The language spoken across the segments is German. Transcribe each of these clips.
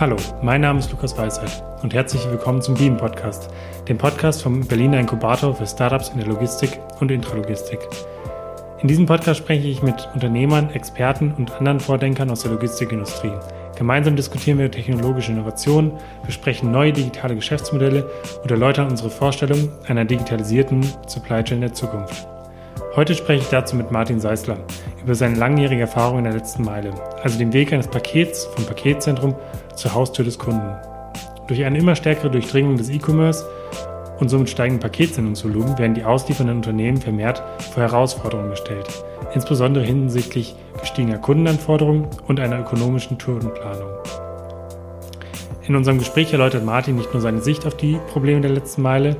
Hallo, mein Name ist Lukas Weisheit und herzlich willkommen zum Beam Podcast, dem Podcast vom Berliner Inkubator für Startups in der Logistik und Intralogistik. In diesem Podcast spreche ich mit Unternehmern, Experten und anderen Vordenkern aus der Logistikindustrie. Gemeinsam diskutieren wir technologische Innovationen, besprechen neue digitale Geschäftsmodelle und erläutern unsere Vorstellung einer digitalisierten Supply Chain der Zukunft. Heute spreche ich dazu mit Martin Seisler über seine langjährige Erfahrung in der letzten Meile, also dem Weg eines Pakets vom Paketzentrum zur Haustür des Kunden. Durch eine immer stärkere Durchdringung des E-Commerce und somit steigenden Paketsendungsvolumen werden die ausliefernden Unternehmen vermehrt vor Herausforderungen gestellt, insbesondere hinsichtlich gestiegener Kundenanforderungen und einer ökonomischen Tourenplanung. In unserem Gespräch erläutert Martin nicht nur seine Sicht auf die Probleme der letzten Meile,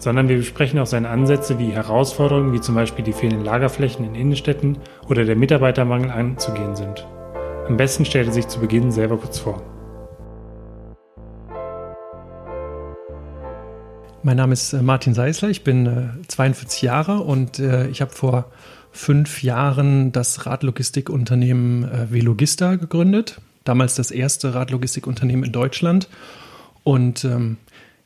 sondern wir besprechen auch seine Ansätze, wie Herausforderungen wie zum Beispiel die fehlenden Lagerflächen in Innenstädten oder der Mitarbeitermangel anzugehen sind. Am besten stellt er sich zu Beginn selber kurz vor. Mein Name ist äh, Martin Seisler, ich bin 42 äh, Jahre und äh, ich habe vor fünf Jahren das Radlogistikunternehmen Velogista gegründet. Damals das erste Radlogistikunternehmen in Deutschland. Und ähm,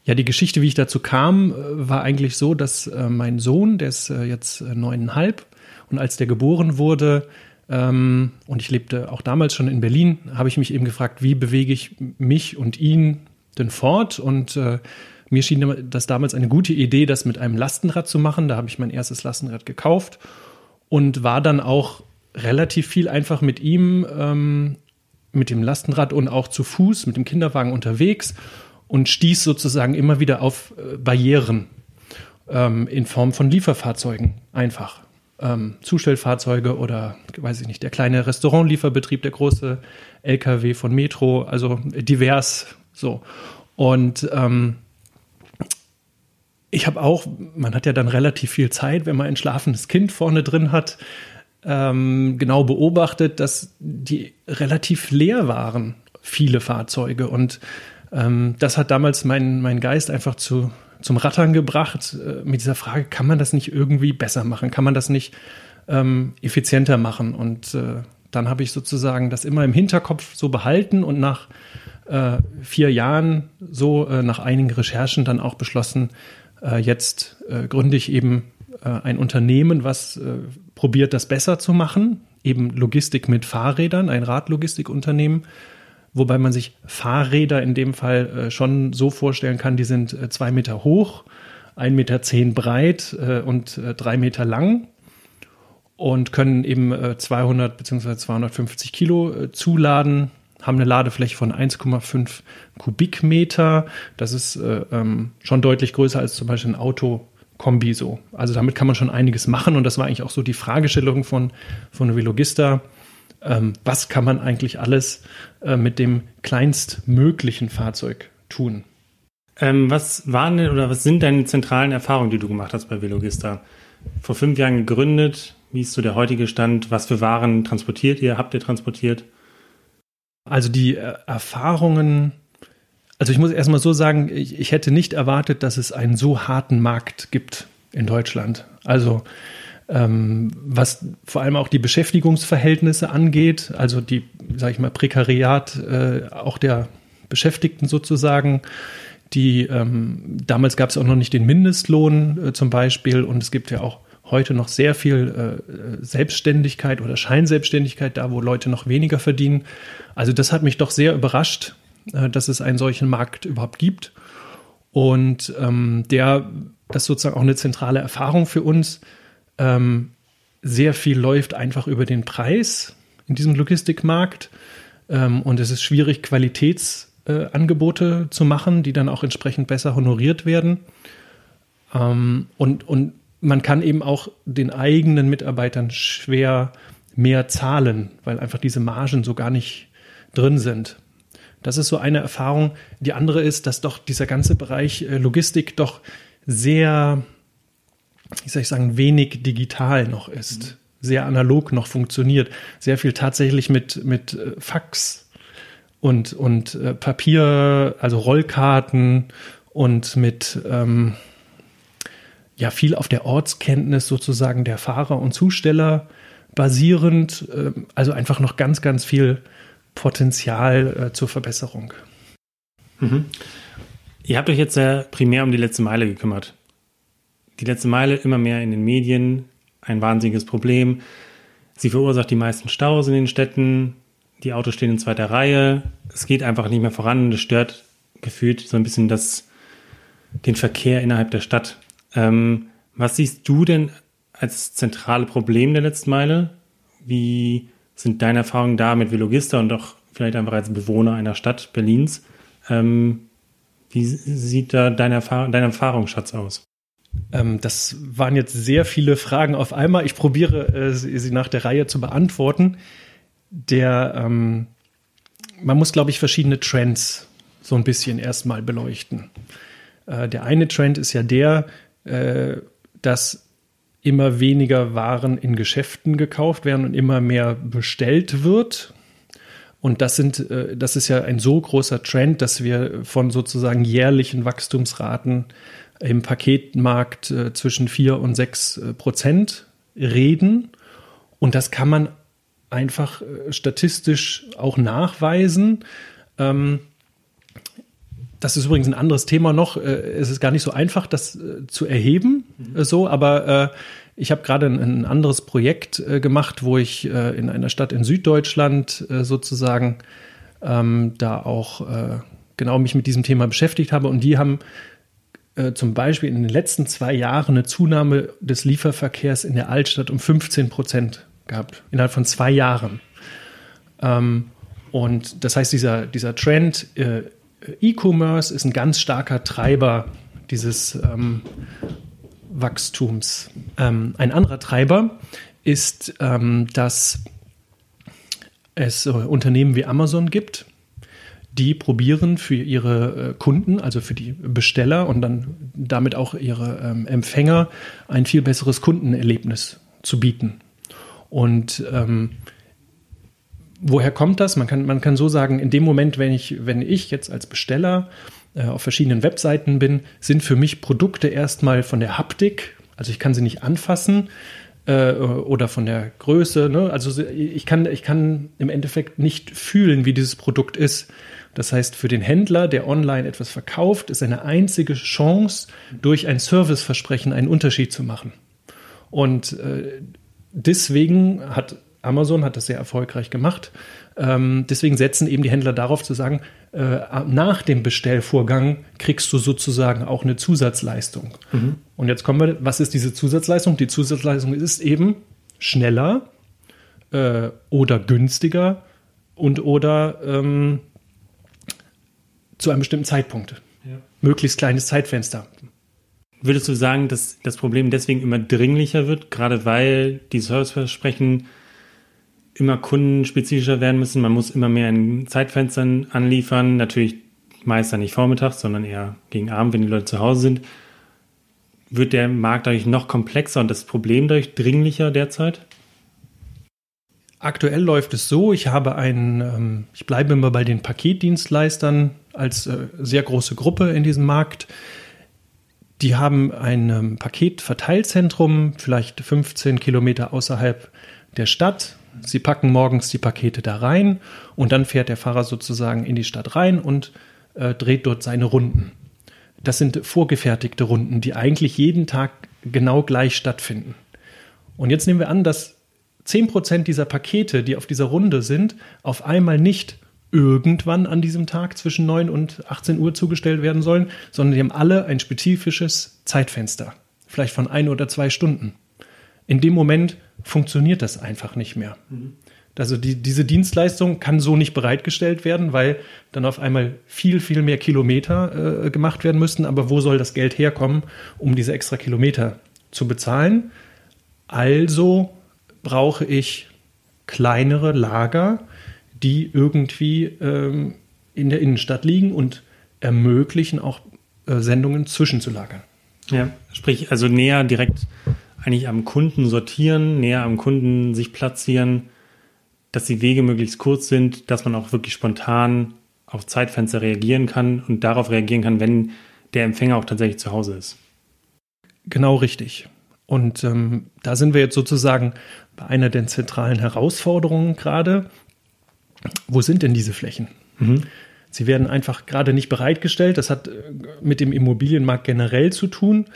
ja, die Geschichte, wie ich dazu kam, war eigentlich so, dass mein Sohn, der ist jetzt neuneinhalb, und als der geboren wurde, ähm, und ich lebte auch damals schon in Berlin, habe ich mich eben gefragt, wie bewege ich mich und ihn denn fort? Und äh, mir schien das damals eine gute Idee, das mit einem Lastenrad zu machen. Da habe ich mein erstes Lastenrad gekauft und war dann auch relativ viel einfach mit ihm, ähm, mit dem Lastenrad und auch zu Fuß, mit dem Kinderwagen unterwegs und stieß sozusagen immer wieder auf äh, Barrieren ähm, in Form von Lieferfahrzeugen einfach. Ähm, Zustellfahrzeuge oder, weiß ich nicht, der kleine Restaurantlieferbetrieb, der große LKW von Metro, also divers so. Und ähm, ich habe auch, man hat ja dann relativ viel Zeit, wenn man ein schlafendes Kind vorne drin hat, ähm, genau beobachtet, dass die relativ leer waren, viele Fahrzeuge. Und ähm, das hat damals meinen mein Geist einfach zu, zum Rattern gebracht äh, mit dieser Frage, kann man das nicht irgendwie besser machen? Kann man das nicht ähm, effizienter machen? Und äh, dann habe ich sozusagen das immer im Hinterkopf so behalten und nach äh, vier Jahren so äh, nach einigen Recherchen dann auch beschlossen, äh, jetzt äh, gründe ich eben ein Unternehmen, was probiert, das besser zu machen. Eben Logistik mit Fahrrädern, ein Radlogistikunternehmen. Wobei man sich Fahrräder in dem Fall äh, schon so vorstellen kann, die sind äh, zwei Meter hoch, ein Meter zehn breit und drei Meter lang und können eben 200 bzw. 250 Kilo zuladen haben eine Ladefläche von 1,5 Kubikmeter. Das ist äh, ähm, schon deutlich größer als zum Beispiel ein Auto. Kombi so. Also damit kann man schon einiges machen und das war eigentlich auch so die Fragestellung von, von Velogista. Ähm, was kann man eigentlich alles äh, mit dem kleinstmöglichen Fahrzeug tun? Ähm, was waren denn oder was sind deine zentralen Erfahrungen, die du gemacht hast bei Velogista? Vor fünf Jahren gegründet. Wie ist so der heutige Stand? Was für Waren transportiert ihr? Habt ihr transportiert? Also die äh, Erfahrungen, also ich muss erstmal so sagen, ich, ich, hätte nicht erwartet, dass es einen so harten Markt gibt in Deutschland. Also ähm, was vor allem auch die Beschäftigungsverhältnisse angeht, also die, sage ich mal, Prekariat äh, auch der Beschäftigten sozusagen. Die ähm, damals gab es auch noch nicht den Mindestlohn äh, zum Beispiel und es gibt ja auch heute noch sehr viel äh, Selbstständigkeit oder Scheinselbstständigkeit, da wo Leute noch weniger verdienen. Also das hat mich doch sehr überrascht, äh, dass es einen solchen Markt überhaupt gibt. Und ähm, der, das ist sozusagen auch eine zentrale Erfahrung für uns. Ähm, sehr viel läuft einfach über den Preis in diesem Logistikmarkt. Ähm, und es ist schwierig, Qualitätsangebote äh, zu machen, die dann auch entsprechend besser honoriert werden. Ähm, und, und man kann eben auch den eigenen Mitarbeitern schwer mehr zahlen, weil einfach diese Margen so gar nicht drin sind. Das ist so eine Erfahrung. Die andere ist, dass doch dieser ganze Bereich äh, Logistik doch sehr, wie soll ich sagen, wenig digital noch ist, sehr analog noch funktioniert, sehr viel tatsächlich mit, mit äh, Fax und, und äh, Papier, also Rollkarten und mit, ähm, ja viel auf der Ortskenntnis sozusagen der Fahrer und Zusteller basierend, ähm, also einfach noch ganz, ganz viel Potenzial äh, zur Verbesserung. Mhm. Ihr habt euch jetzt sehr primär um die letzte Meile gekümmert. Die letzte Meile immer mehr in den Medien, ein wahnsinniges Problem. Sie verursacht die meisten Staus in den Städten. Die Autos stehen in zweiter Reihe. Es geht einfach nicht mehr voran. Das stört gefühlt so ein bisschen das, den Verkehr innerhalb der Stadt. Ähm, was siehst du denn als zentrale Problem der letzten Meile? Wie sind deine Erfahrungen da mit Velogista und auch vielleicht einfach als Bewohner einer Stadt Berlins? Ähm, wie sieht da dein, Erfahrung, dein Erfahrungsschatz aus? Ähm, das waren jetzt sehr viele Fragen auf einmal. Ich probiere äh, sie nach der Reihe zu beantworten. Der, ähm, man muss, glaube ich, verschiedene Trends so ein bisschen erstmal beleuchten. Äh, der eine Trend ist ja der, äh, dass immer weniger Waren in Geschäften gekauft werden und immer mehr bestellt wird. Und das sind, äh, das ist ja ein so großer Trend, dass wir von sozusagen jährlichen Wachstumsraten im Paketmarkt äh, zwischen 4 und 6 äh, Prozent reden. Und das kann man einfach äh, statistisch auch nachweisen. Ähm, das ist übrigens ein anderes Thema noch. Äh, es ist gar nicht so einfach, das zu erheben, mhm. so, aber ich habe gerade ein, ein, anderes Projekt gemacht, wo ich in einer Stadt in Süddeutschland sozusagen ähm, da auch genau mich mit diesem Thema beschäftigt habe und die haben äh, zum Beispiel in den letzten zwei Jahren eine Zunahme des Lieferverkehrs in der Altstadt um 15 Prozent gehabt, innerhalb von zwei Jahren. Ähm, und das heißt, dieser, dieser Trend äh, E-Commerce ist ein ganz starker Treiber dieses ähm, Wachstums. Ähm, ein anderer Treiber ist, ähm, dass es äh, Unternehmen wie Amazon gibt, die probieren für ihre äh, Kunden, also für die Besteller und dann damit auch ihre ähm, Empfänger ein viel besseres Kundenerlebnis zu bieten. Und ähm, woher kommt das? Man kann, man kann so sagen, in dem Moment, wenn ich, wenn ich jetzt als Besteller äh, auf verschiedenen Webseiten bin, sind für mich Produkte erstmal von der Haptik, also ich kann sie nicht anfassen, äh, oder von der Größe. Ne? Also ich kann, ich kann im Endeffekt nicht fühlen, wie dieses Produkt ist. Das heißt, für den Händler, der online etwas verkauft, ist eine einzige Chance, durch ein Serviceversprechen einen Unterschied zu machen. Und äh, deswegen hat Amazon hat das sehr erfolgreich gemacht. Ähm, deswegen setzen eben die Händler darauf zu sagen, äh, nach dem Bestellvorgang kriegst du sozusagen auch eine Zusatzleistung. Mhm. Und jetzt kommen wir, was ist diese Zusatzleistung? Die Zusatzleistung ist eben schneller äh, oder günstiger und oder ähm, zu einem bestimmten Zeitpunkt. Ja. Möglichst kleines Zeitfenster. Würdest du sagen, dass das Problem deswegen immer dringlicher wird, gerade weil die Serviceversprechen immer kundenspezifischer werden müssen? Man muss immer mehr in Zeitfenstern anliefern, natürlich meist dann nicht vormittags, sondern eher gegen Abend, wenn die Leute zu Hause sind. Wird der Markt dadurch noch komplexer und das Problem dadurch dringlicher derzeit? Aktuell läuft es so, ich habe einen, ähm, ich bleibe immer bei den Paketdienstleistern als äh, sehr große Gruppe in diesem Markt. Die haben ein ähm, Paketverteilzentrum, vielleicht 15 Kilometer außerhalb der Stadt. Sie packen morgens die Pakete da rein und dann fährt der Fahrer sozusagen in die Stadt rein und äh, dreht dort seine Runden. Das sind vorgefertigte Runden, die eigentlich jeden Tag genau gleich stattfinden. Und jetzt nehmen wir an, dass 10% dieser Pakete, die auf dieser Runde sind, auf einmal nicht irgendwann an diesem Tag zwischen 9 und 18 Uhr zugestellt werden sollen, sondern die haben alle ein spezifisches Zeitfenster. Vielleicht von ein oder zwei Stunden. In dem Moment funktioniert das einfach nicht mehr. Mhm. Also die, diese Dienstleistung kann so nicht bereitgestellt werden, weil dann auf einmal viel, viel mehr Kilometer äh, gemacht werden müssten. Aber wo soll das Geld herkommen, um diese extra Kilometer zu bezahlen? Also brauche ich kleinere Lager, die irgendwie ähm, in der Innenstadt liegen und ermöglichen auch äh, Sendungen zwischenzulagern. Ja, sprich also näher direkt eigentlich am Kunden sortieren, näher am Kunden sich platzieren, dass die Wege möglichst kurz sind, dass man auch wirklich spontan auf Zeitfenster reagieren kann und darauf reagieren kann, wenn der Empfänger auch tatsächlich zu Hause ist. Genau richtig. Und ähm, da sind wir jetzt sozusagen bei einer der zentralen Herausforderungen gerade. wo sind denn diese Flächen? Mhm. Sie werden einfach gerade nicht bereitgestellt. Das hat äh, mit dem Immobilienmarkt generell zu tun.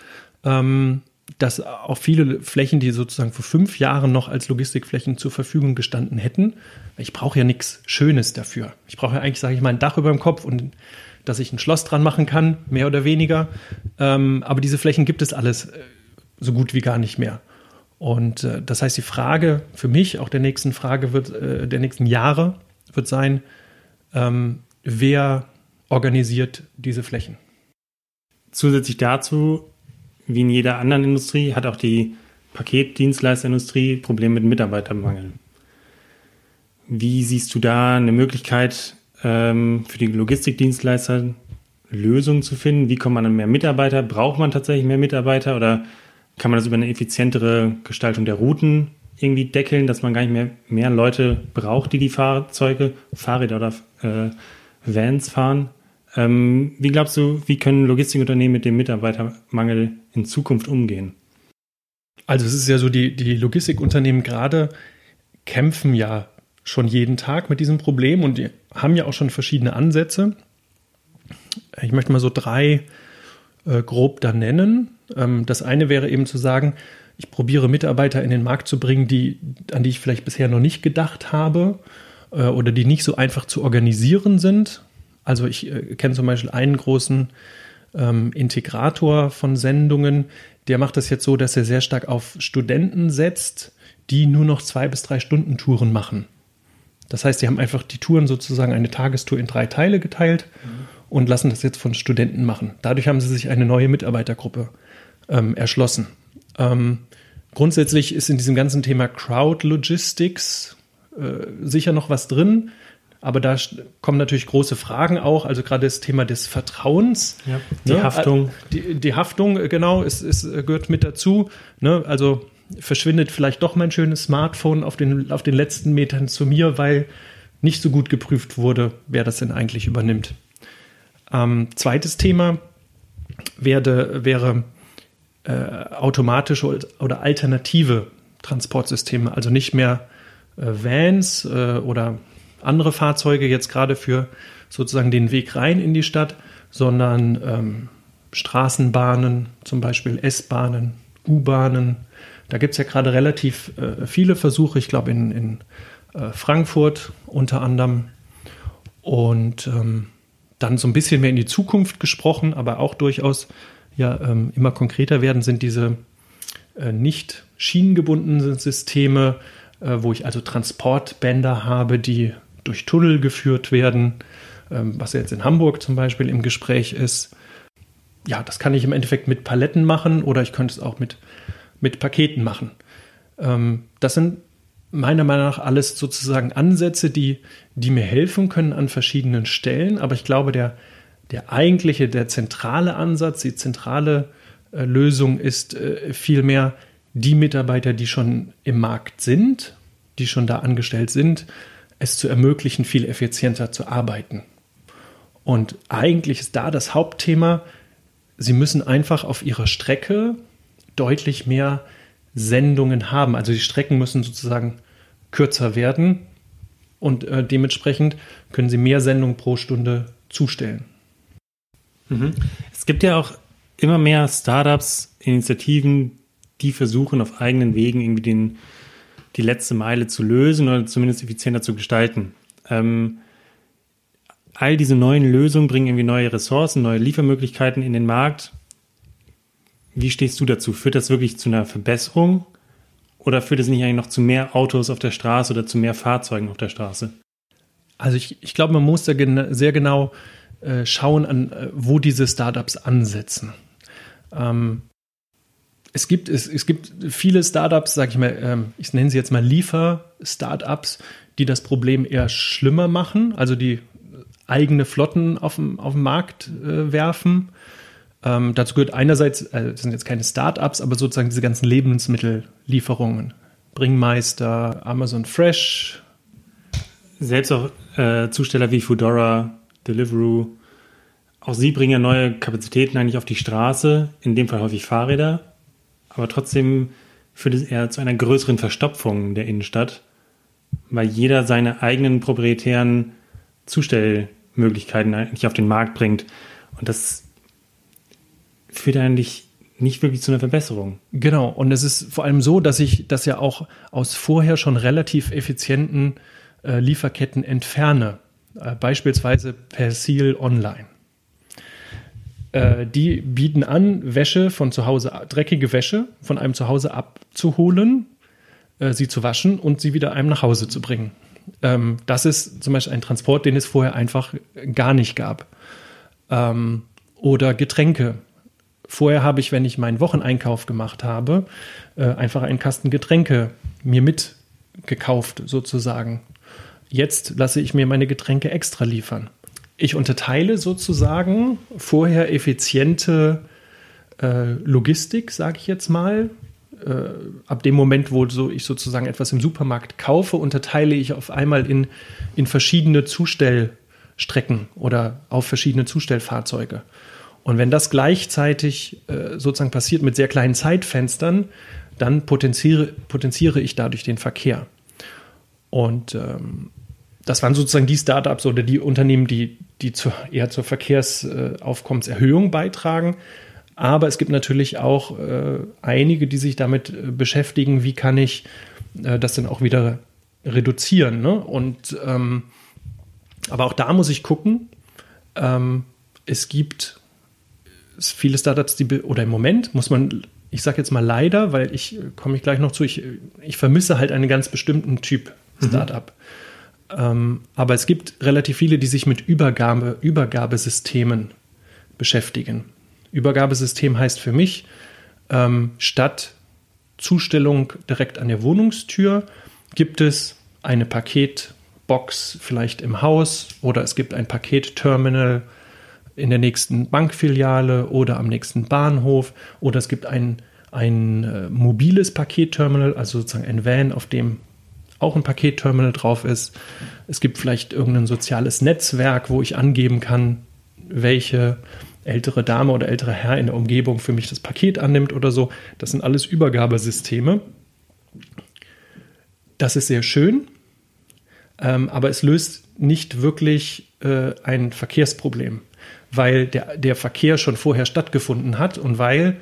Ähm, dass auch viele Flächen, die sozusagen vor fünf Jahren noch als Logistikflächen zur Verfügung gestanden hätten, ich brauche ja nichts Schönes dafür. Ich brauche ja eigentlich, sage ich mal, ein Dach über dem Kopf und dass ich ein Schloss dran machen kann, mehr oder weniger. Ähm, aber diese Flächen gibt es alles äh, so gut wie gar nicht mehr. Und äh, das heißt, die Frage für mich, auch der nächsten Frage wird, äh, der nächsten Jahre, wird sein, ähm, wer organisiert diese Flächen? Zusätzlich dazu wie in jeder anderen Industrie hat auch die Paketdienstleisterindustrie Probleme mit Mitarbeitermangel. Wie siehst du da eine Möglichkeit ähm, für die Logistikdienstleister Lösungen zu finden? Wie kommt man an mehr Mitarbeiter? Braucht man tatsächlich mehr Mitarbeiter oder kann man das über eine effizientere Gestaltung der Routen irgendwie deckeln, dass man gar nicht mehr mehr Leute braucht, die die Fahrzeuge, Fahrräder oder äh, Vans fahren? Ähm, wie glaubst du, wie können Logistikunternehmen mit dem Mitarbeitermangel in Zukunft umgehen? Also es ist ja so, die, die Logistikunternehmen gerade kämpfen ja schon jeden Tag mit diesem Problem und die haben ja auch schon verschiedene Ansätze. Ich möchte mal so drei äh, grob da nennen. Ähm, das eine wäre eben zu sagen, ich probiere Mitarbeiter in den Markt zu bringen, die, an die ich vielleicht bisher noch nicht gedacht habe äh, oder die nicht so einfach zu organisieren sind. Also ich äh, kenne zum Beispiel einen großen ähm, Integrator von Sendungen, der macht das jetzt so, dass er sehr stark auf Studenten setzt, die nur noch zwei bis drei Stunden Touren machen. Das heißt, sie haben einfach die Touren sozusagen eine Tagestour in drei Teile geteilt mhm. und lassen das jetzt von Studenten machen. Dadurch haben sie sich eine neue Mitarbeitergruppe ähm, erschlossen. Ähm, grundsätzlich ist in diesem ganzen Thema Crowd Logistics äh, sicher noch was drin. Aber da kommen natürlich große Fragen auch, also gerade das Thema des Vertrauens. Ja, die ne? Haftung. Die, die, Haftung, äh, genau, ist, ist, äh, gehört mit dazu. Ne? Also verschwindet vielleicht doch mein schönes Smartphone auf den, auf den letzten Metern zu mir, weil nicht so gut geprüft wurde, wer das denn eigentlich übernimmt. Ähm, zweites Thema werde, wäre äh, automatische oder alternative Transportsysteme, also nicht mehr äh, Vans äh, oder andere Fahrzeuge jetzt gerade für sozusagen den Weg rein in die Stadt, sondern ähm, Straßenbahnen, zum Beispiel S-Bahnen, U-Bahnen. Da gibt es ja gerade relativ äh, viele Versuche, ich glaube in, in äh, Frankfurt unter anderem. Und ähm, dann so ein bisschen mehr in die Zukunft gesprochen, aber auch durchaus ja ähm, immer konkreter werden, sind diese äh, nicht schienengebundenen Systeme, äh, wo ich also Transportbänder habe, die durch Tunnel geführt werden, ähm, was jetzt in Hamburg zum Beispiel im Gespräch ist. Ja, das kann ich im Endeffekt mit Paletten machen oder ich könnte es auch mit, mit Paketen machen. Ähm, das sind meiner Meinung nach alles sozusagen Ansätze, die, die mir helfen können an verschiedenen Stellen. Aber ich glaube, der, der eigentliche, der zentrale Ansatz, die zentrale äh, Lösung ist äh, vielmehr die Mitarbeiter, die schon im Markt sind, die schon da angestellt sind, es zu ermöglichen, viel effizienter zu arbeiten. Und eigentlich ist da das Hauptthema, Sie müssen einfach auf Ihrer Strecke deutlich mehr Sendungen haben. Also die Strecken müssen sozusagen kürzer werden und äh, dementsprechend können Sie mehr Sendungen pro Stunde zustellen. Mhm. Es gibt ja auch immer mehr Startups, Initiativen, die versuchen auf eigenen Wegen irgendwie den die letzte Meile zu lösen oder zumindest effizienter zu gestalten. Ähm, all diese neuen Lösungen bringen irgendwie neue Ressourcen, neue Liefermöglichkeiten in den Markt. Wie stehst du dazu? Führt das wirklich zu einer Verbesserung oder führt es nicht eigentlich noch zu mehr Autos auf der Straße oder zu mehr Fahrzeugen auf der Straße? Also ich, ich glaube, man muss da gen sehr genau äh, schauen, an, äh, wo diese Startups ansetzen. Ähm, es gibt, es, es gibt viele Startups, sage ich mal, ähm, ich nenne sie jetzt mal Liefer-Startups, die das Problem eher schlimmer machen, also die eigene Flotten auf dem, auf den Markt äh, werfen. Ähm, dazu gehört einerseits, äh, das sind jetzt keine Startups, aber sozusagen diese ganzen Lebensmittellieferungen. Bringmeister, Amazon Fresh. Selbst auch äh, Zusteller wie Foodora, Deliveroo. Auch sie bringen ja neue Kapazitäten eigentlich auf die Straße, in dem Fall häufig Fahrräder aber trotzdem führt es eher zu einer größeren Verstopfung der Innenstadt weil jeder seine eigenen proprietären Zustellmöglichkeiten eigentlich auf den Markt bringt. Und das führt eigentlich nicht wirklich zu einer Verbesserung. Genau, und es ist vor allem so, dass ich das ja auch aus vorher schon relativ effizienten äh, Lieferketten entferne. Äh, beispielsweise Persil Online. Äh, die bieten an, Wäsche von zu Hause, dreckige Wäsche von einem zu Hause abzuholen, äh, sie zu waschen und sie wieder einem nach Hause zu bringen. Ähm, das ist zum Beispiel ein Transport, den es vorher einfach gar nicht gab. Ähm, oder Getränke Vorher habe ich, wenn ich meinen Wocheneinkauf gemacht habe, äh, einfach einen Kasten Getränke mir mitgekauft, sozusagen. Jetzt lasse ich mir meine Getränke extra liefern. Ich unterteile sozusagen vorher effiziente äh, Logistik, sage ich jetzt mal. Äh, ab dem Moment, wo so ich sozusagen etwas im Supermarkt kaufe, unterteile ich auf einmal in, in verschiedene Zustellstrecken oder auf verschiedene Zustellfahrzeuge. Und wenn das gleichzeitig äh, sozusagen passiert mit sehr kleinen Zeitfenstern, dann potenziere, potenziere ich dadurch den Verkehr. Und ähm, das waren sozusagen die Startups oder die Unternehmen, die, die zu, eher zur Verkehrsaufkommenserhöhung beitragen. Aber es gibt natürlich auch äh, einige, die sich damit äh, beschäftigen, wie kann ich äh, das dann auch wieder reduzieren. Ne? Und ähm, aber auch da muss ich gucken. Ähm, es gibt viele Startups, die, oder im Moment muss man, ich sage jetzt mal leider, weil ich komme ich gleich noch zu, ich, ich vermisse halt einen ganz bestimmten Typ mhm. Startup. Mhm. Ähm, aber es gibt relativ viele, die sich mit Übergabe, Übergabesystemen beschäftigen. Übergabesystem heißt für mich, ähm, statt Zustellung direkt an der Wohnungstür gibt es eine Paketbox vielleicht im Haus oder es gibt ein Paketterminal in der nächsten Bankfiliale oder am nächsten Bahnhof oder es gibt ein, ein äh, mobiles Paketterminal, also sozusagen ein Van, auf dem auch ein Paketterminal drauf ist. Es gibt vielleicht irgendein soziales Netzwerk, wo ich angeben kann, welche ältere Dame oder ältere Herr in der Umgebung für mich das Paket annimmt oder so. Das sind alles Übergabesysteme. Das ist sehr schön, ähm, aber es löst nicht wirklich äh, ein Verkehrsproblem weil der, der Verkehr schon vorher stattgefunden hat und weil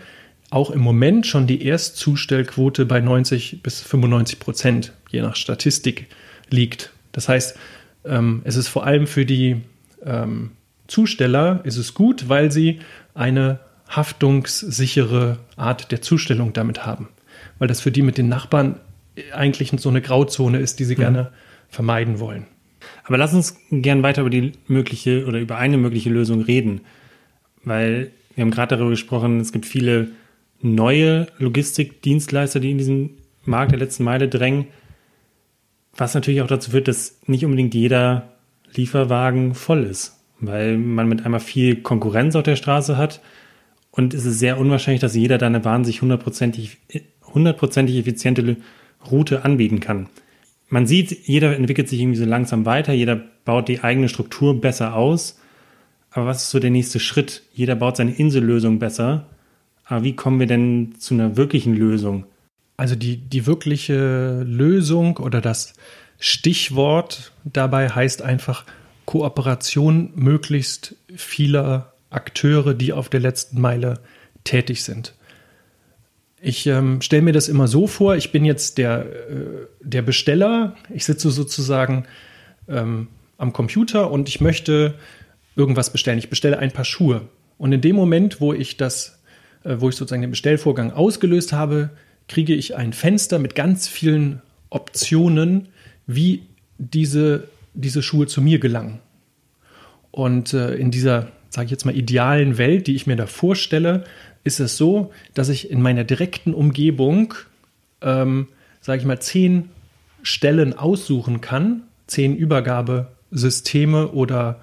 auch im Moment schon die Erstzustellquote bei 90 bis 95 Prozent, je nach Statistik, liegt. Das heißt, ähm, es ist vor allem für die ähm, Zusteller ist es gut, weil sie eine haftungssichere Art der Zustellung damit haben. Weil das für die mit den Nachbarn eigentlich so eine Grauzone ist, die sie mhm. gerne vermeiden wollen. Aber lass uns gern weiter über die mögliche oder über eine mögliche Lösung reden, weil wir haben gerade darüber gesprochen, es gibt viele neue Logistikdienstleister, die in diesen Markt der letzten Meile drängen, was natürlich auch dazu führt, dass nicht unbedingt jeder Lieferwagen voll ist, weil man mit einmal viel Konkurrenz auf der Straße hat und es ist sehr unwahrscheinlich, dass jeder da eine wahnsinnig hundertprozentig, hundertprozentig effiziente Route anbieten kann man sieht, jeder entwickelt sich irgendwie so langsam weiter, jeder baut die eigene Struktur besser aus. Aber was ist so der nächste Schritt? Jeder baut seine Insellösung besser. Aber wie kommen wir denn zu einer wirklichen Lösung? Also die, die wirkliche Lösung oder das Stichwort dabei heißt einfach Kooperation möglichst vieler Akteure, die auf der letzten Meile tätig sind. Ich ähm, stelle mir das immer so vor, ich bin jetzt der, äh, der Besteller, ich sitze sozusagen ähm, am Computer und ich möchte irgendwas bestellen. Ich bestelle ein paar Schuhe. Und in dem Moment, wo ich das, wo ich sozusagen den Bestellvorgang ausgelöst habe, kriege ich ein Fenster mit ganz vielen Optionen, wie diese, diese Schuhe zu mir gelangen. Und äh, in dieser, sage ich jetzt mal, idealen Welt, die ich mir da vorstelle, ist es so, dass ich in meiner direkten Umgebung, ähm, sage ich mal, zehn Stellen aussuchen kann, zehn Übergabesysteme oder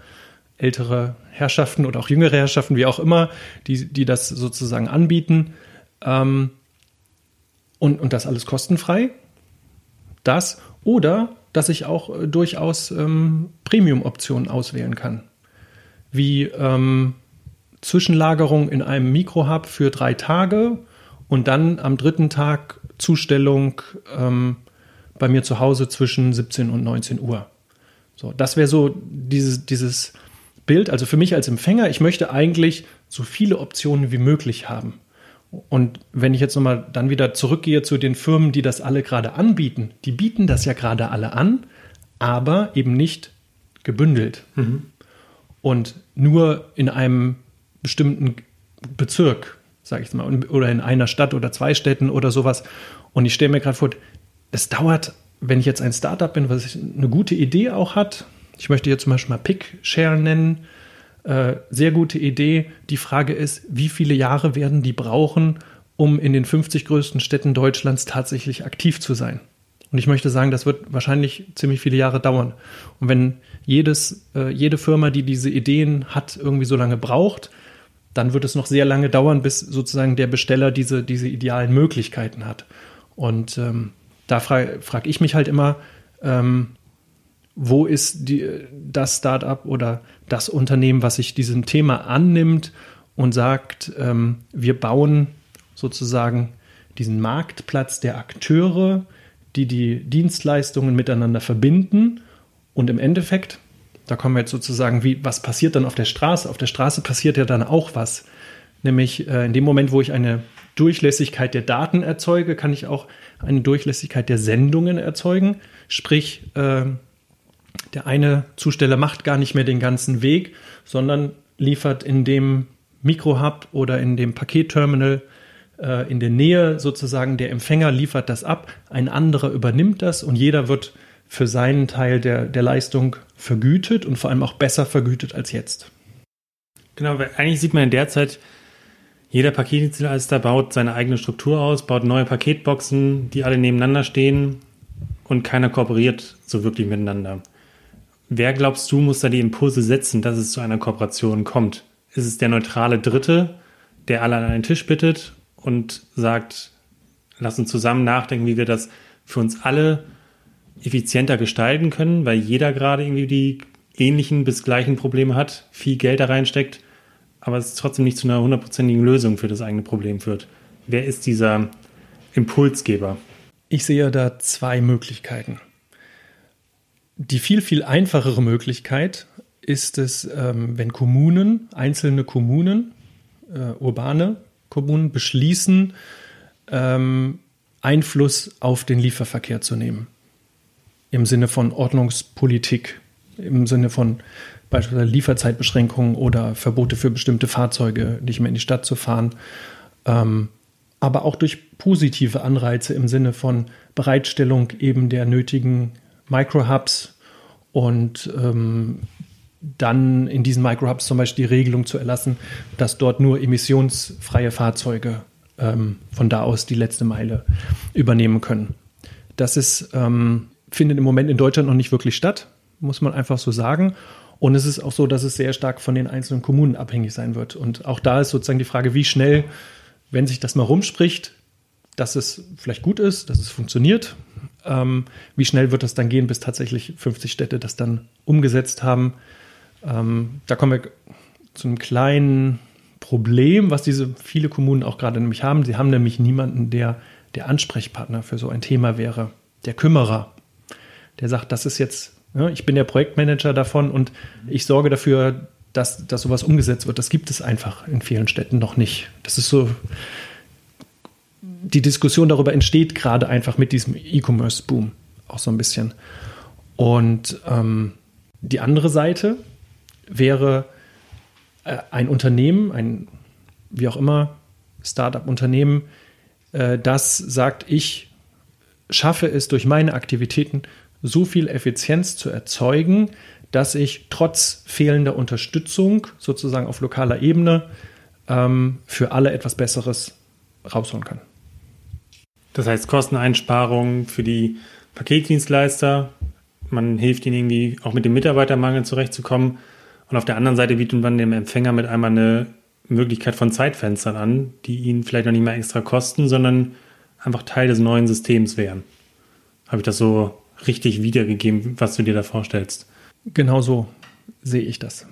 ältere Herrschaften oder auch jüngere Herrschaften, wie auch immer, die, die das sozusagen anbieten. Ähm, und, und das alles kostenfrei. Das oder dass ich auch äh, durchaus ähm, Premium-Optionen auswählen kann. Wie ähm, Zwischenlagerung in einem Mikrohub für drei Tage und dann am dritten Tag Zustellung ähm, bei mir zu Hause zwischen 17 und 19 Uhr. So, das wäre so dieses, dieses Bild. Also für mich als Empfänger, ich möchte eigentlich so viele Optionen wie möglich haben. Und wenn ich jetzt nochmal dann wieder zurückgehe zu den Firmen, die das alle gerade anbieten, die bieten das ja gerade alle an, aber eben nicht gebündelt. Mhm. Und nur in einem bestimmten Bezirk, sage ich mal, oder in einer Stadt oder zwei Städten oder sowas. Und ich stelle mir gerade vor, es dauert, wenn ich jetzt ein Startup bin, was eine gute Idee auch hat, ich möchte hier zum Beispiel mal PickShare nennen, äh, sehr gute Idee. Die Frage ist, wie viele Jahre werden die brauchen, um in den 50 größten Städten Deutschlands tatsächlich aktiv zu sein? Und ich möchte sagen, das wird wahrscheinlich ziemlich viele Jahre dauern. Und wenn jedes, äh, jede Firma, die diese Ideen hat, irgendwie so lange braucht, dann wird es noch sehr lange dauern, bis sozusagen der Besteller diese, diese idealen Möglichkeiten hat. Und ähm, da frage frag ich mich halt immer, ähm, wo ist die, das Startup oder das Unternehmen, was sich diesem Thema annimmt und sagt, ähm, wir bauen sozusagen diesen Marktplatz der Akteure, die die Dienstleistungen miteinander verbinden und im Endeffekt, da kommen wir jetzt sozusagen, wie, was passiert dann auf der Straße? Auf der Straße passiert ja dann auch was. Nämlich äh, in dem Moment, wo ich eine Durchlässigkeit der Daten erzeuge, kann ich auch eine Durchlässigkeit der Sendungen erzeugen. Sprich, äh, der eine Zusteller macht gar nicht mehr den ganzen Weg, sondern liefert in dem Mikrohub oder in dem Paketterminal äh, in der Nähe sozusagen der Empfänger liefert das ab, ein anderer übernimmt das und jeder wird für seinen Teil der, der Leistung vergütet und vor allem auch besser vergütet als jetzt. Genau, weil eigentlich sieht man in der Zeit, jeder Paketdienstleister baut seine eigene Struktur aus, baut neue Paketboxen, die alle nebeneinander stehen und keiner kooperiert so wirklich miteinander. Wer glaubst du, muss da die Impulse setzen, dass es zu einer Kooperation kommt? Ist es der neutrale Dritte, der alle an einen Tisch bittet und sagt, lass uns zusammen nachdenken, wie wir das für uns alle effizienter gestalten können, weil jeder gerade irgendwie die ähnlichen bis gleichen Probleme hat, viel Geld da reinsteckt, aber es trotzdem nicht zu einer hundertprozentigen Lösung für das eigene Problem führt. Wer ist dieser Impulsgeber? Ich sehe da zwei Möglichkeiten. Die viel, viel einfachere Möglichkeit ist es, ähm, wenn Kommunen, einzelne Kommunen, äh, urbane Kommunen beschließen, ähm, Einfluss auf den Lieferverkehr zu nehmen. Im Sinne von Ordnungspolitik, im Sinne von beispielsweise Lieferzeitbeschränkungen oder Verbote für bestimmte Fahrzeuge, nicht mehr in die Stadt zu fahren. Ähm, aber auch durch positive Anreize im Sinne von Bereitstellung eben der nötigen Microhubs und ähm, dann in diesen Microhubs zum Beispiel die Regelung zu erlassen, dass dort nur emissionsfreie Fahrzeuge ähm, von da aus die letzte Meile übernehmen können. Das ist, ähm, findet im Moment in Deutschland noch nicht wirklich statt, muss man einfach so sagen. Und es ist auch so, dass es sehr stark von den einzelnen Kommunen abhängig sein wird. Und auch da ist sozusagen die Frage, wie schnell, wenn sich das mal rumspricht, dass es vielleicht gut ist, dass es funktioniert, ähm, wie schnell wird das dann gehen, bis tatsächlich 50 Städte das dann umgesetzt haben? Ähm, da kommen wir zu einem kleinen Problem, was diese viele Kommunen auch gerade nämlich haben. Sie haben nämlich niemanden, der der Ansprechpartner für so ein Thema wäre, der Kümmerer, der sagt, das ist jetzt, ja, ich bin der Projektmanager davon und ich sorge dafür, dass, dass sowas umgesetzt wird. Das gibt es einfach in vielen Städten noch nicht. Das ist so, die Diskussion darüber entsteht gerade einfach mit diesem E-Commerce-Boom auch so ein bisschen. Und ähm, die andere Seite wäre äh, ein Unternehmen, ein wie auch immer Startup-Unternehmen, äh, das sagt, ich schaffe es durch meine Aktivitäten so viel Effizienz zu erzeugen, dass ich trotz fehlender Unterstützung sozusagen auf lokaler Ebene ähm, für alle etwas Besseres rausholen kann. Das heißt Kosteneinsparungen für die Paketdienstleister. Man hilft ihnen irgendwie auch mit dem Mitarbeitermangel zurechtzukommen. Und auf der anderen Seite bietet man dem Empfänger mit einmal eine Möglichkeit von Zeitfenstern an, die ihn vielleicht noch nicht mehr extra kosten, sondern einfach Teil des neuen Systems wären. Habe ich das so richtig wiedergegeben, was du dir da vorstellst? Genau so sehe ich das.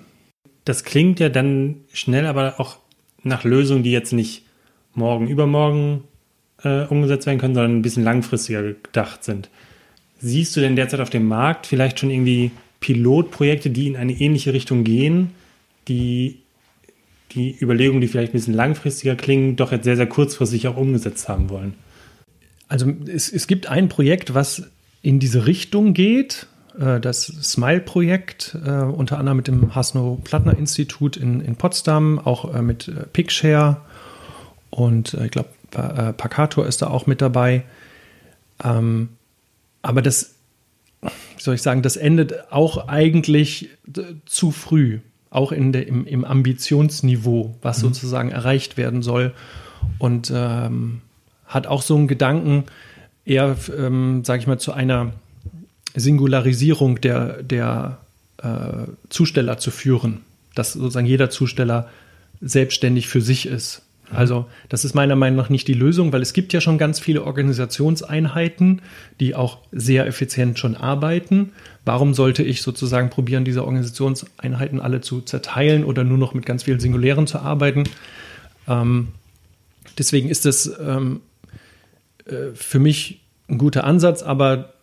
Das klingt ja dann schnell, aber auch nach Lösungen, die jetzt nicht morgen, übermorgen äh, umgesetzt werden können, sondern ein bisschen langfristiger gedacht sind. Siehst du denn derzeit auf dem Markt vielleicht schon irgendwie Pilotprojekte, die in eine ähnliche Richtung gehen, die die Überlegungen, die vielleicht ein bisschen langfristiger klingen, doch jetzt sehr, sehr kurzfristig auch umgesetzt haben wollen? Also es, es gibt ein Projekt, was in diese Richtung geht, äh, das Smile-Projekt, äh, unter anderem mit dem Hasno-Plattner-Institut in, in Potsdam, auch äh, mit Picshare und ich glaube, Pakator ist da auch mit dabei. Ähm, aber das, wie soll ich sagen, das endet auch eigentlich zu früh, auch in der, im, im Ambitionsniveau, was mhm. sozusagen erreicht werden soll. Und ähm, hat auch so einen Gedanken, eher, ähm, sage ich mal, zu einer Singularisierung der, der äh, Zusteller zu führen, dass sozusagen jeder Zusteller selbstständig für sich ist. Also das ist meiner Meinung nach nicht die Lösung, weil es gibt ja schon ganz viele Organisationseinheiten, die auch sehr effizient schon arbeiten. Warum sollte ich sozusagen probieren, diese Organisationseinheiten alle zu zerteilen oder nur noch mit ganz vielen Singulären zu arbeiten? Ähm, deswegen ist das ähm, äh, für mich ein guter Ansatz, aber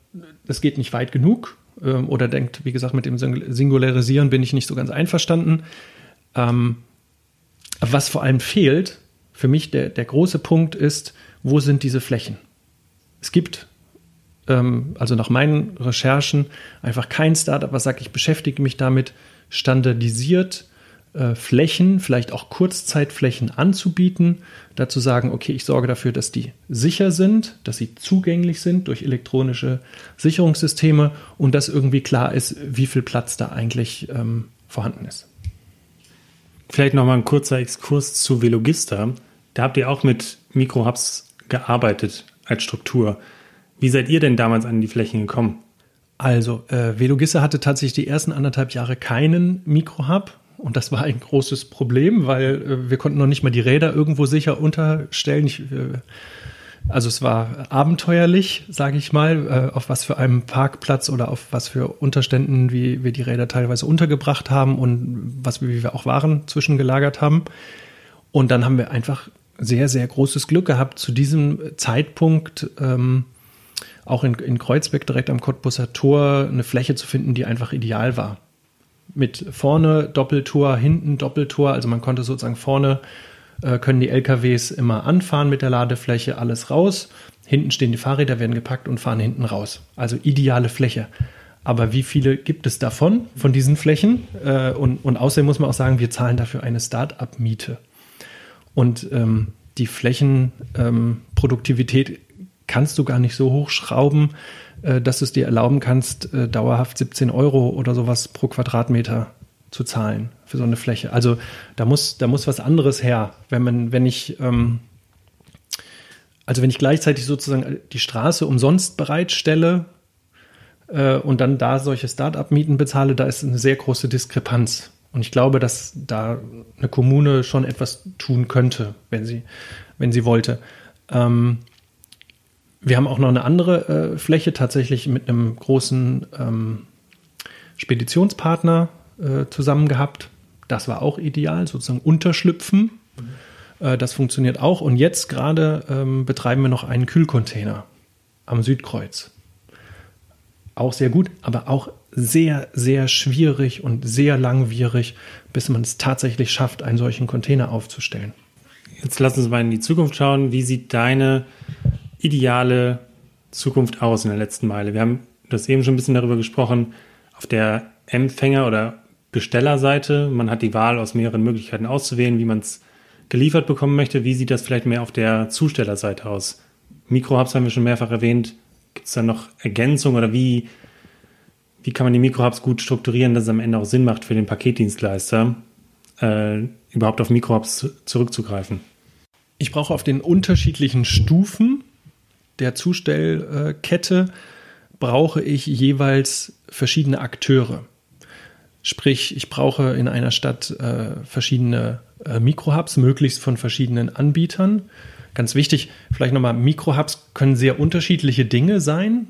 es geht nicht weit genug. Ähm, oder denkt, wie gesagt, mit dem Singularisieren bin ich nicht so ganz einverstanden. Ähm, was vor allem fehlt, für mich der, der große Punkt ist, wo sind diese Flächen? Es gibt, ähm, also nach meinen Recherchen, einfach kein Startup, was sagt, ich beschäftige mich damit standardisiert äh, Flächen, vielleicht auch Kurzzeitflächen anzubieten, dazu sagen, okay, ich sorge dafür, dass die sicher sind, dass sie zugänglich sind durch elektronische Sicherungssysteme und dass irgendwie klar ist, wie viel Platz da eigentlich ähm, vorhanden ist. Vielleicht nochmal ein kurzer Exkurs zu Velogista. Da habt ihr auch mit Mikrohubs gearbeitet als Struktur. Wie seid ihr denn damals an die Flächen gekommen? Also, äh, Velogista hatte tatsächlich die ersten anderthalb Jahre keinen Mikrohub. Und das war ein großes Problem, weil äh, wir konnten noch nicht mal die Räder irgendwo sicher unterstellen. Ich, äh, also es war abenteuerlich, sage ich mal, äh, auf was für einem Parkplatz oder auf was für Unterständen, wie wir die Räder teilweise untergebracht haben und was wie wir auch Waren zwischengelagert haben. Und dann haben wir einfach sehr, sehr großes Glück gehabt, zu diesem Zeitpunkt ähm, auch in, in Kreuzberg direkt am Cottbusser Tor eine Fläche zu finden, die einfach ideal war mit vorne Doppeltor, hinten Doppeltor. Also man konnte sozusagen vorne äh, können die LKWs immer anfahren mit der Ladefläche, alles raus. Hinten stehen die Fahrräder, werden gepackt und fahren hinten raus. Also ideale Fläche. Aber wie viele gibt es davon, von diesen Flächen? Äh, und, und außerdem muss man auch sagen, wir zahlen dafür eine Start-up-Miete. Und ähm, die Flächenproduktivität ähm, kannst du gar nicht so hochschrauben, äh, dass du es dir erlauben kannst, äh, dauerhaft 17 Euro oder sowas pro Quadratmeter zu zahlen für so eine Fläche. Also da muss, da muss was anderes her. Wenn man, wenn ich, ähm, also wenn ich gleichzeitig sozusagen die Straße umsonst bereitstelle äh, und dann da solche Start-up-Mieten bezahle, da ist eine sehr große Diskrepanz. Und ich glaube, dass da eine Kommune schon etwas tun könnte, wenn sie, wenn sie wollte. Ähm, wir haben auch noch eine andere äh, Fläche tatsächlich mit einem großen ähm, Speditionspartner äh, zusammen gehabt. Das war auch ideal, sozusagen unterschlüpfen. Mhm. Äh, das funktioniert auch. Und jetzt gerade ähm, betreiben wir noch einen Kühlcontainer am Südkreuz. Auch sehr gut, aber auch sehr, sehr schwierig und sehr langwierig, bis man es tatsächlich schafft, einen solchen Container aufzustellen. Jetzt lass uns mal in die Zukunft schauen. Wie sieht deine ideale Zukunft aus in der letzten Meile? Wir haben das eben schon ein bisschen darüber gesprochen. Auf der Empfänger- oder Bestellerseite, man hat die Wahl aus mehreren Möglichkeiten auszuwählen, wie man es geliefert bekommen möchte. Wie sieht das vielleicht mehr auf der Zustellerseite aus? Mikrohubs haben wir schon mehrfach erwähnt. Gibt es da noch Ergänzungen oder wie, wie kann man die Mikrohubs gut strukturieren, dass es am Ende auch Sinn macht für den Paketdienstleister, äh, überhaupt auf Mikrohubs zurückzugreifen? Ich brauche auf den unterschiedlichen Stufen der Zustellkette brauche ich jeweils verschiedene Akteure. Sprich, ich brauche in einer Stadt äh, verschiedene äh, Mikrohubs, möglichst von verschiedenen Anbietern. Ganz wichtig, vielleicht nochmal, Mikrohubs können sehr unterschiedliche Dinge sein.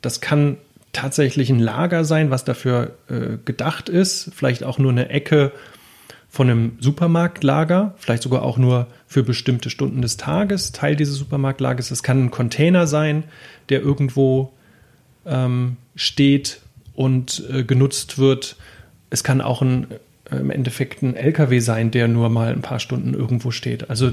Das kann tatsächlich ein Lager sein, was dafür äh, gedacht ist, vielleicht auch nur eine Ecke von einem Supermarktlager, vielleicht sogar auch nur für bestimmte Stunden des Tages Teil dieses Supermarktlagers. Es kann ein Container sein, der irgendwo ähm, steht und äh, genutzt wird. Es kann auch ein, äh, im Endeffekt ein LKW sein, der nur mal ein paar Stunden irgendwo steht. Also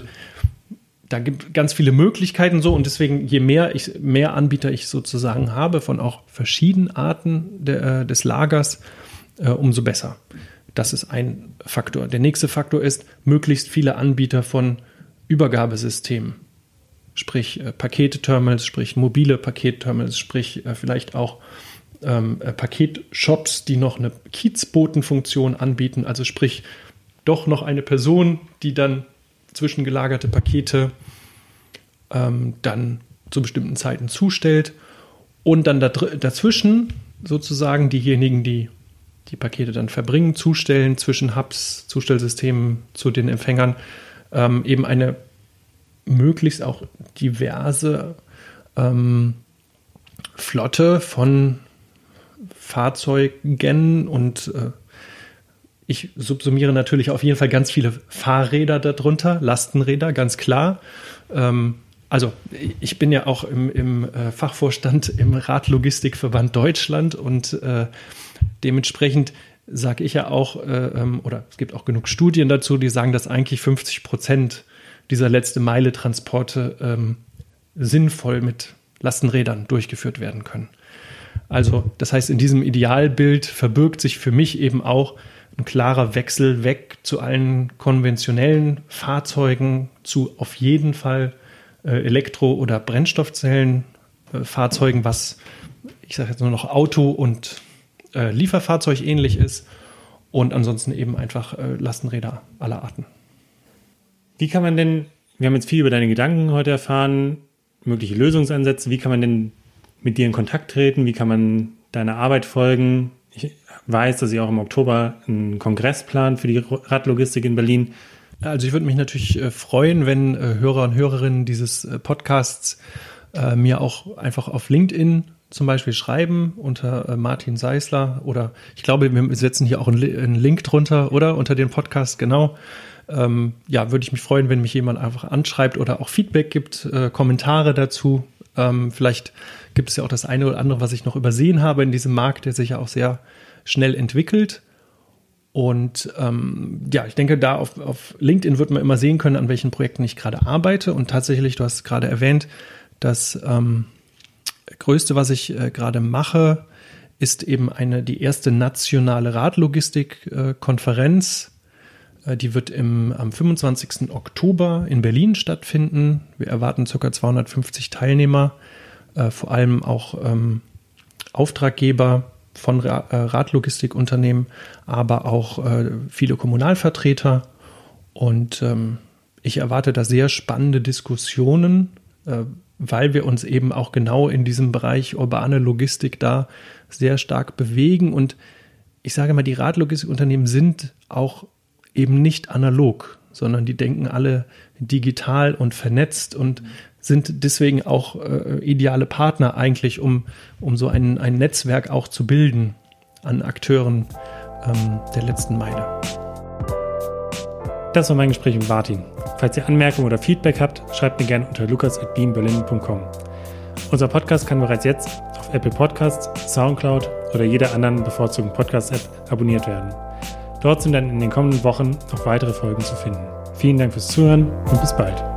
da gibt ganz viele Möglichkeiten so und deswegen, je mehr ich, mehr Anbieter ich sozusagen habe von auch verschiedenen Arten de, äh, des Lagers, äh, umso besser. Das ist ein Faktor. Der nächste Faktor ist, möglichst viele Anbieter von Übergabesystemen, sprich äh, Paketeterminals, sprich mobile Paketterminals, sprich äh, vielleicht auch ähm, äh, Paketshops, die noch eine Kiezbotenfunktion anbieten, also sprich doch noch eine Person, die dann zwischengelagerte Pakete ähm, dann zu bestimmten Zeiten zustellt und dann dazwischen sozusagen diejenigen, die die Pakete dann verbringen, zustellen zwischen Hubs, Zustellsystemen zu den Empfängern, ähm, eben eine möglichst auch diverse ähm, Flotte von Fahrzeugen und äh, ich subsumiere natürlich auf jeden Fall ganz viele Fahrräder darunter, Lastenräder, ganz klar. Ähm, also ich bin ja auch im, im äh, Fachvorstand im Radlogistikverband Deutschland und äh, dementsprechend sage ich ja auch, äh, ähm, oder es gibt auch genug Studien dazu, die sagen, dass eigentlich 50 Prozent dieser letzte Meile Transporte ähm, sinnvoll mit Lastenrädern durchgeführt werden können. Also das heißt, in diesem Idealbild verbirgt sich für mich eben auch ein klarer Wechsel weg zu allen konventionellen Fahrzeugen, zu auf jeden Fall äh, Elektro- oder Brennstoffzellenfahrzeugen, äh, was ich sage jetzt nur noch Auto und äh, Lieferfahrzeug ähnlich ist und ansonsten eben einfach äh, Lastenräder aller Arten. Wie kann man denn, wir haben jetzt viel über deine Gedanken heute erfahren, mögliche Lösungsansätze, wie kann man denn mit dir in Kontakt treten, wie kann man deiner Arbeit folgen? Weiß, dass ihr auch im Oktober einen Kongress plant für die Radlogistik in Berlin. Also ich würde mich natürlich äh, freuen, wenn äh, Hörer und Hörerinnen dieses äh, Podcasts mir auch einfach auf LinkedIn zum Beispiel schreiben unter Martin Seisler oder ich glaube, wir setzen hier auch einen Link drunter, oder? Unter den Podcast, genau. Ähm, ja, würde ich mich freuen, wenn mich jemand einfach anschreibt oder auch Feedback gibt, Kommentare dazu. Ähm, vielleicht gibt es ja auch das eine oder andere, was ich noch übersehen habe in diesem Markt, der sich ja auch sehr schnell entwickelt. Und ähm, ja, ich denke, da auf, auf LinkedIn wird man immer sehen können, an welchen Projekten ich gerade arbeite. Und tatsächlich, du hast gerade erwähnt, das ähm, Größte, was ich äh, gerade mache, ist eben eine die erste nationale Radlogistik-Konferenz. Äh, die wird im, am 25. Oktober in Berlin stattfinden. Wir erwarten ca. 250 Teilnehmer, äh, vor allem auch ähm, Auftraggeber von äh, Radlogistikunternehmen, aber auch äh, viele Kommunalvertreter. Und ähm, ich erwarte da sehr spannende Diskussionen, äh, weil wir uns eben auch genau in diesem Bereich urbane Logistik da sehr stark bewegen. Und ich sage mal, die Radlogistikunternehmen sind auch eben nicht analog, sondern die denken alle digital und vernetzt und sind deswegen auch äh, ideale Partner eigentlich, um, um so ein, ein Netzwerk auch zu bilden an Akteuren ähm, der letzten Meile. Das war mein Gespräch mit Martin. Falls ihr Anmerkungen oder Feedback habt, schreibt mir gerne unter lukas.beamberlin.com. Unser Podcast kann bereits jetzt auf Apple Podcasts, Soundcloud oder jeder anderen bevorzugten Podcast-App abonniert werden. Dort sind dann in den kommenden Wochen noch weitere Folgen zu finden. Vielen Dank fürs Zuhören und bis bald.